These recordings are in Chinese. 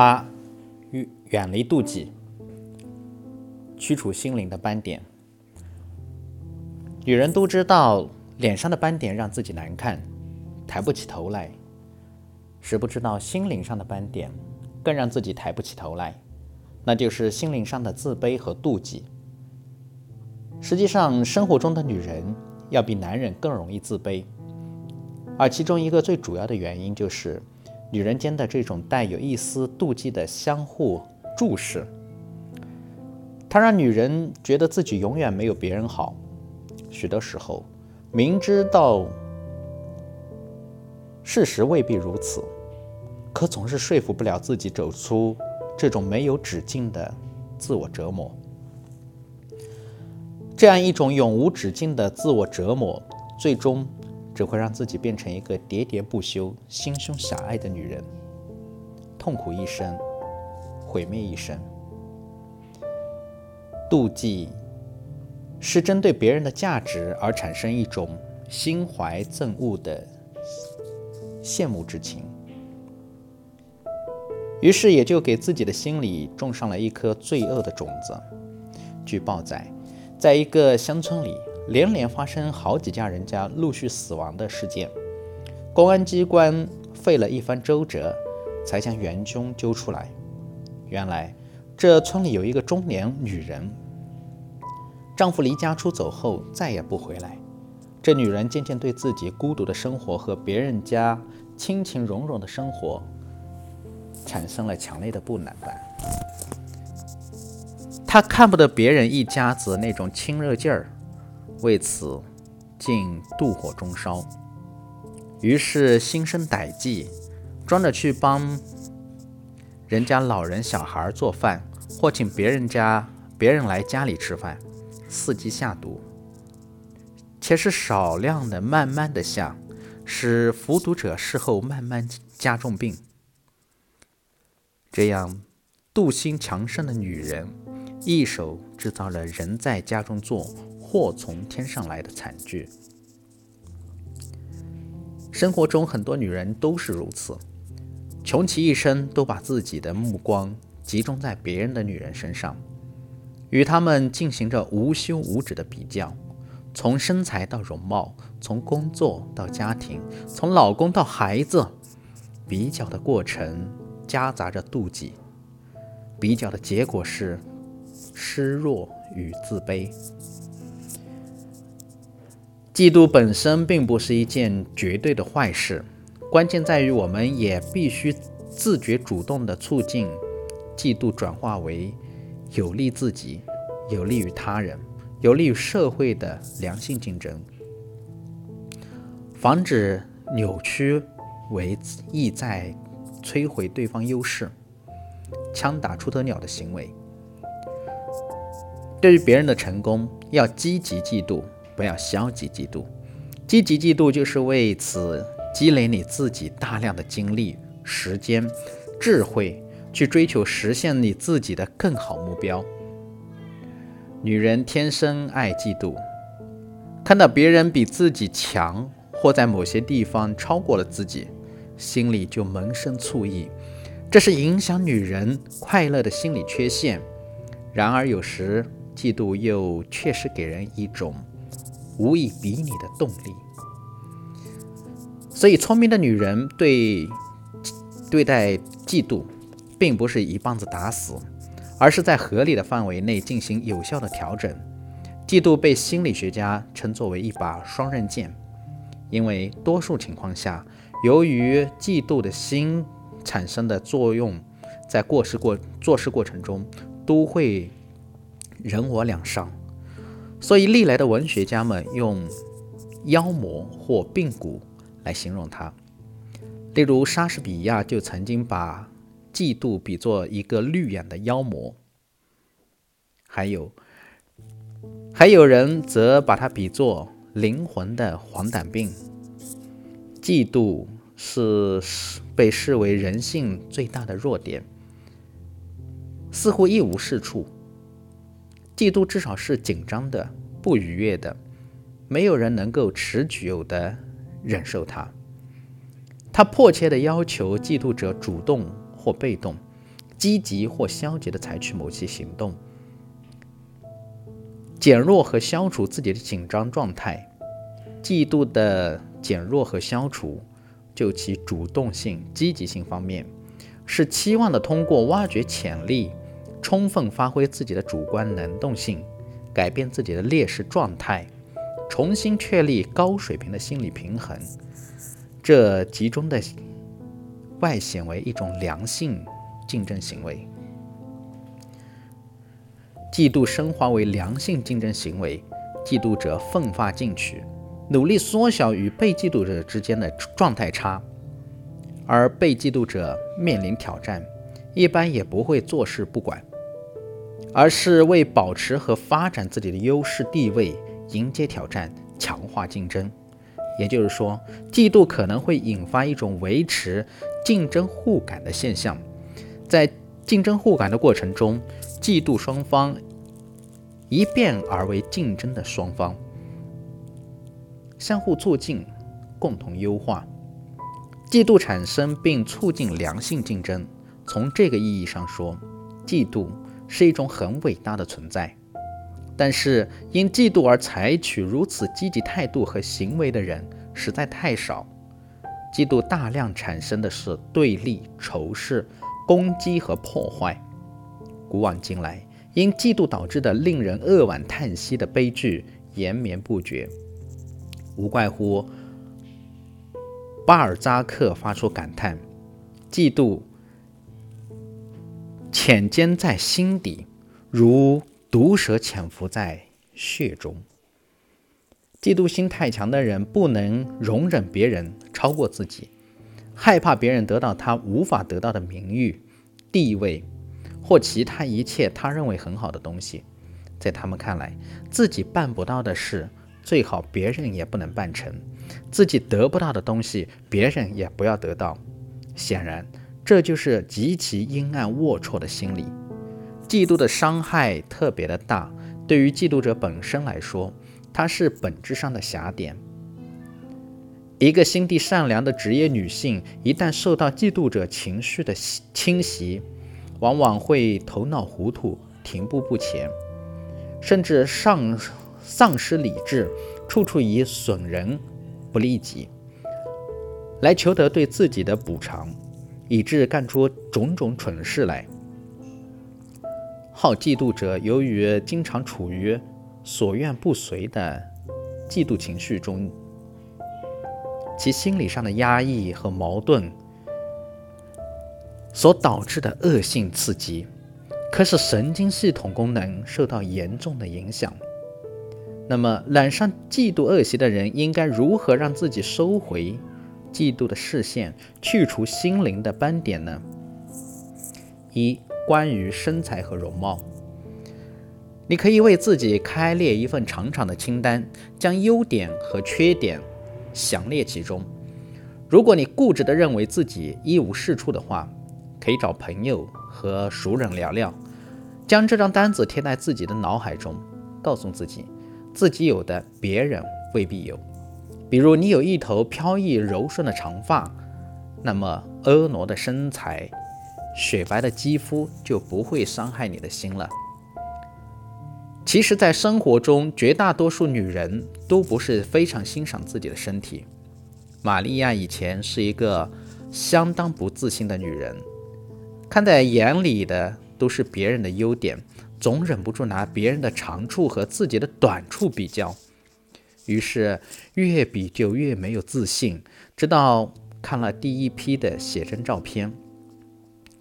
八，远离妒忌，驱除心灵的斑点。女人都知道，脸上的斑点让自己难看，抬不起头来；谁不知道心灵上的斑点更让自己抬不起头来？那就是心灵上的自卑和妒忌。实际上，生活中的女人要比男人更容易自卑，而其中一个最主要的原因就是。女人间的这种带有一丝妒忌的相互注视，它让女人觉得自己永远没有别人好。许多时候，明知道事实未必如此，可总是说服不了自己走出这种没有止境的自我折磨。这样一种永无止境的自我折磨，最终。只会让自己变成一个喋喋不休、心胸狭隘的女人，痛苦一生，毁灭一生。妒忌是针对别人的价值而产生一种心怀憎恶的羡慕之情，于是也就给自己的心里种上了一颗罪恶的种子。据报载，在一个乡村里。连连发生好几家人家陆续死亡的事件，公安机关费了一番周折，才将元凶揪出来。原来，这村里有一个中年女人，丈夫离家出走后再也不回来。这女人渐渐对自己孤独的生活和别人家亲情融融的生活，产生了强烈的不满感。她看不得别人一家子那种亲热劲儿。为此，竟妒火中烧，于是心生歹计，装着去帮人家老人小孩做饭，或请别人家别人来家里吃饭，伺机下毒，且是少量的，慢慢的下，使服毒者事后慢慢加重病。这样，妒心强盛的女人，一手制造了人在家中坐。祸从天上来的惨剧。生活中很多女人都是如此，穷其一生都把自己的目光集中在别人的女人身上，与她们进行着无休无止的比较，从身材到容貌，从工作到家庭，从老公到孩子，比较的过程夹杂着妒忌，比较的结果是失落与自卑。嫉妒本身并不是一件绝对的坏事，关键在于我们也必须自觉主动地促进嫉妒转化为有利自己、有利于他人、有利于社会的良性竞争，防止扭曲为意在摧毁对方优势、枪打出头鸟的行为。对于别人的成功，要积极嫉妒。不要消极嫉妒，积极嫉妒就是为此积累你自己大量的精力、时间、智慧，去追求实现你自己的更好目标。女人天生爱嫉妒，看到别人比自己强，或在某些地方超过了自己，心里就萌生醋意，这是影响女人快乐的心理缺陷。然而，有时嫉妒又确实给人一种。无以比拟的动力，所以聪明的女人对对待嫉妒，并不是一棒子打死，而是在合理的范围内进行有效的调整。嫉妒被心理学家称作为一把双刃剑，因为多数情况下，由于嫉妒的心产生的作用，在过事过做事过程中都会人我两伤。所以，历来的文学家们用妖魔或病蛊来形容他。例如，莎士比亚就曾经把嫉妒比作一个绿眼的妖魔。还有，还有人则把它比作灵魂的黄疸病。嫉妒是被视为人性最大的弱点，似乎一无是处。嫉妒至少是紧张的、不愉悦的，没有人能够持久的忍受它。他迫切的要求嫉妒者主动或被动，积极或消极的采取某些行动，减弱和消除自己的紧张状态。嫉妒的减弱和消除，就其主动性、积极性方面，是期望的通过挖掘潜力，充分发挥自己的主观能动性，改变自己的劣势状态，重新确立高水平的心理平衡。这集中的外显为一种良性竞争行为。嫉妒升华为良性竞争行为，嫉妒者奋发进取。努力缩小与被嫉妒者之间的状态差，而被嫉妒者面临挑战，一般也不会坐视不管，而是为保持和发展自己的优势地位，迎接挑战，强化竞争。也就是说，嫉妒可能会引发一种维持竞争互感的现象，在竞争互感的过程中，嫉妒双方一变而为竞争的双方。相互促进，共同优化，嫉妒产生并促进良性竞争。从这个意义上说，嫉妒是一种很伟大的存在。但是，因嫉妒而采取如此积极态度和行为的人实在太少。嫉妒大量产生的是对立、仇视、攻击和破坏。古往今来，因嫉妒导致的令人扼腕叹息的悲剧延绵不绝。无怪乎巴尔扎克发出感叹：“嫉妒潜坚在心底，如毒蛇潜伏在血中。嫉妒心太强的人，不能容忍别人超过自己，害怕别人得到他无法得到的名誉、地位或其他一切他认为很好的东西。在他们看来，自己办不到的事。”最好别人也不能办成，自己得不到的东西，别人也不要得到。显然，这就是极其阴暗龌龊的心理。嫉妒的伤害特别的大，对于嫉妒者本身来说，它是本质上的瑕点。一个心地善良的职业女性，一旦受到嫉妒者情绪的侵袭，往往会头脑糊涂、停步不前，甚至上。丧失理智，处处以损人不利己，来求得对自己的补偿，以致干出种种蠢事来。好嫉妒者由于经常处于所愿不遂的嫉妒情绪中，其心理上的压抑和矛盾所导致的恶性刺激，可使神经系统功能受到严重的影响。那么，染上嫉妒恶习的人应该如何让自己收回嫉妒的视线，去除心灵的斑点呢？一、关于身材和容貌，你可以为自己开列一份长长的清单，将优点和缺点详列其中。如果你固执地认为自己一无是处的话，可以找朋友和熟人聊聊，将这张单子贴在自己的脑海中，告诉自己。自己有的，别人未必有。比如，你有一头飘逸柔顺的长发，那么婀娜的身材、雪白的肌肤就不会伤害你的心了。其实，在生活中，绝大多数女人都不是非常欣赏自己的身体。玛利亚以前是一个相当不自信的女人，看在眼里的都是别人的优点。总忍不住拿别人的长处和自己的短处比较，于是越比就越没有自信。直到看了第一批的写真照片，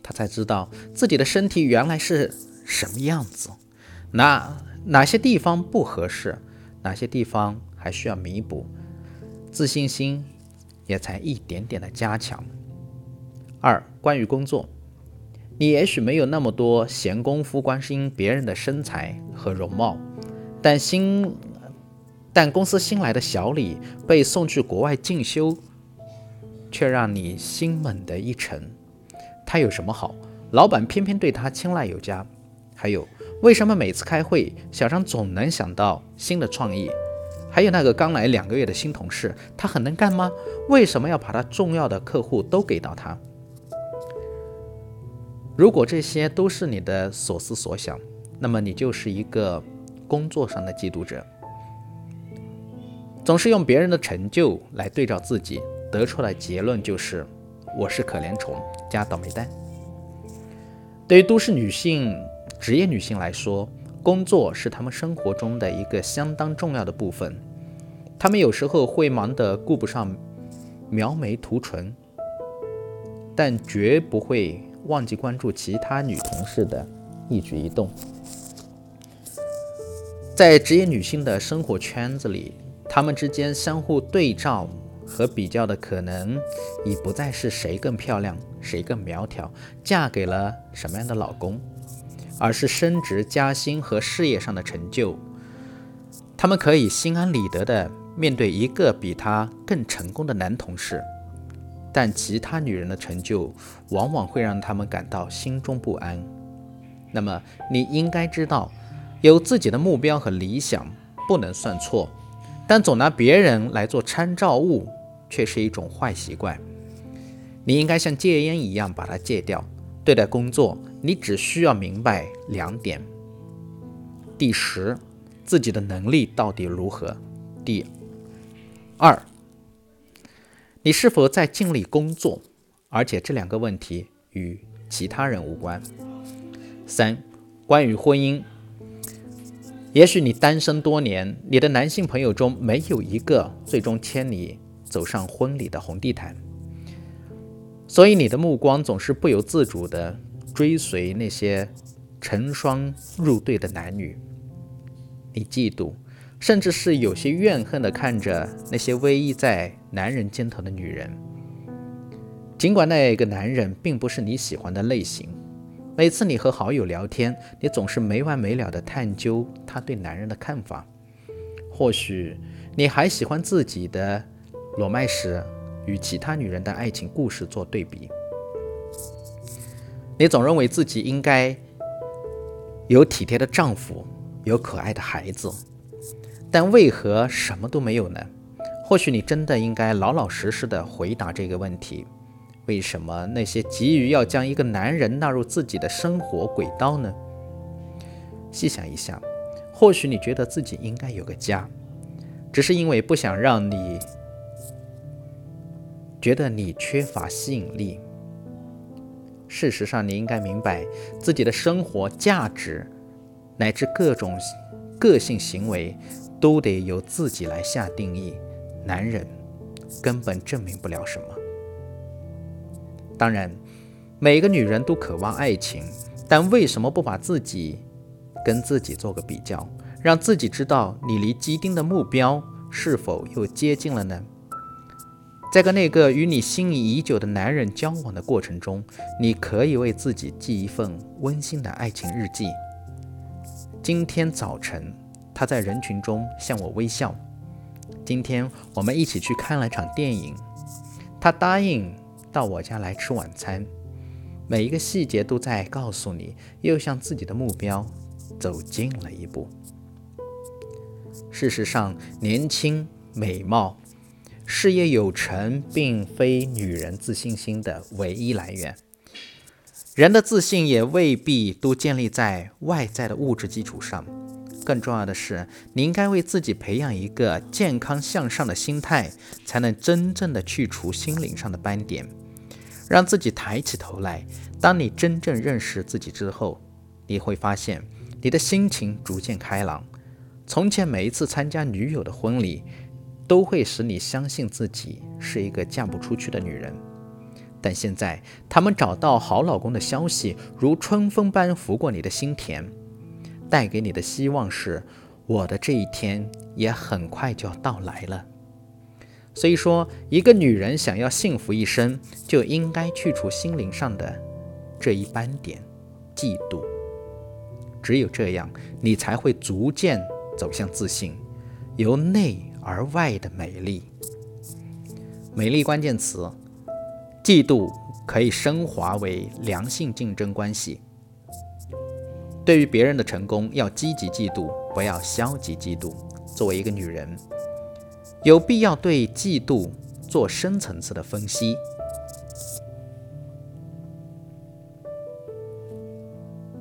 他才知道自己的身体原来是什么样子，哪哪些地方不合适，哪些地方还需要弥补，自信心也才一点点的加强。二、关于工作。你也许没有那么多闲工夫关心别人的身材和容貌，但心但公司新来的小李被送去国外进修，却让你心猛地一沉。他有什么好？老板偏偏对他青睐有加。还有，为什么每次开会，小张总能想到新的创意？还有那个刚来两个月的新同事，他很能干吗？为什么要把他重要的客户都给到他？如果这些都是你的所思所想，那么你就是一个工作上的嫉妒者，总是用别人的成就来对照自己，得出来结论就是我是可怜虫加倒霉蛋。对于都市女性、职业女性来说，工作是她们生活中的一个相当重要的部分。她们有时候会忙得顾不上描眉涂唇，但绝不会忘记关注其他女同事的一举一动。在职业女性的生活圈子里，她们之间相互对照。和比较的可能已不再是谁更漂亮，谁更苗条，嫁给了什么样的老公，而是升职加薪和事业上的成就。他们可以心安理得地面对一个比他更成功的男同事，但其他女人的成就往往会让他们感到心中不安。那么，你应该知道，有自己的目标和理想不能算错，但总拿别人来做参照物。却是一种坏习惯，你应该像戒烟一样把它戒掉。对待工作，你只需要明白两点：第十，自己的能力到底如何；第二，你是否在尽力工作，而且这两个问题与其他人无关。三，关于婚姻，也许你单身多年，你的男性朋友中没有一个最终牵你。走上婚礼的红地毯，所以你的目光总是不由自主地追随那些成双入对的男女。你嫉妒，甚至是有些怨恨地看着那些偎依在男人肩头的女人。尽管那个男人并不是你喜欢的类型，每次你和好友聊天，你总是没完没了地探究他对男人的看法。或许你还喜欢自己的。裸麦时，与其他女人的爱情故事做对比。你总认为自己应该有体贴的丈夫，有可爱的孩子，但为何什么都没有呢？或许你真的应该老老实实的回答这个问题：为什么那些急于要将一个男人纳入自己的生活轨道呢？细想一下，或许你觉得自己应该有个家，只是因为不想让你。觉得你缺乏吸引力。事实上，你应该明白，自己的生活价值乃至各种个性行为，都得由自己来下定义。男人根本证明不了什么。当然，每个女人都渴望爱情，但为什么不把自己跟自己做个比较，让自己知道你离既定的目标是否又接近了呢？在跟那个与你心仪已久的男人交往的过程中，你可以为自己记一份温馨的爱情日记。今天早晨，他在人群中向我微笑。今天我们一起去看了场电影。他答应到我家来吃晚餐。每一个细节都在告诉你，又向自己的目标走近了一步。事实上，年轻、美貌。事业有成并非女人自信心的唯一来源，人的自信也未必都建立在外在的物质基础上。更重要的是，你应该为自己培养一个健康向上的心态，才能真正的去除心灵上的斑点，让自己抬起头来。当你真正认识自己之后，你会发现你的心情逐渐开朗。从前每一次参加女友的婚礼。都会使你相信自己是一个嫁不出去的女人，但现在他们找到好老公的消息如春风般拂过你的心田，带给你的希望是：我的这一天也很快就要到来了。所以说，一个女人想要幸福一生，就应该去除心灵上的这一斑点——嫉妒。只有这样，你才会逐渐走向自信，由内。而外的美丽，美丽关键词，嫉妒可以升华为良性竞争关系。对于别人的成功，要积极嫉妒，不要消极嫉妒。作为一个女人，有必要对嫉妒做深层次的分析，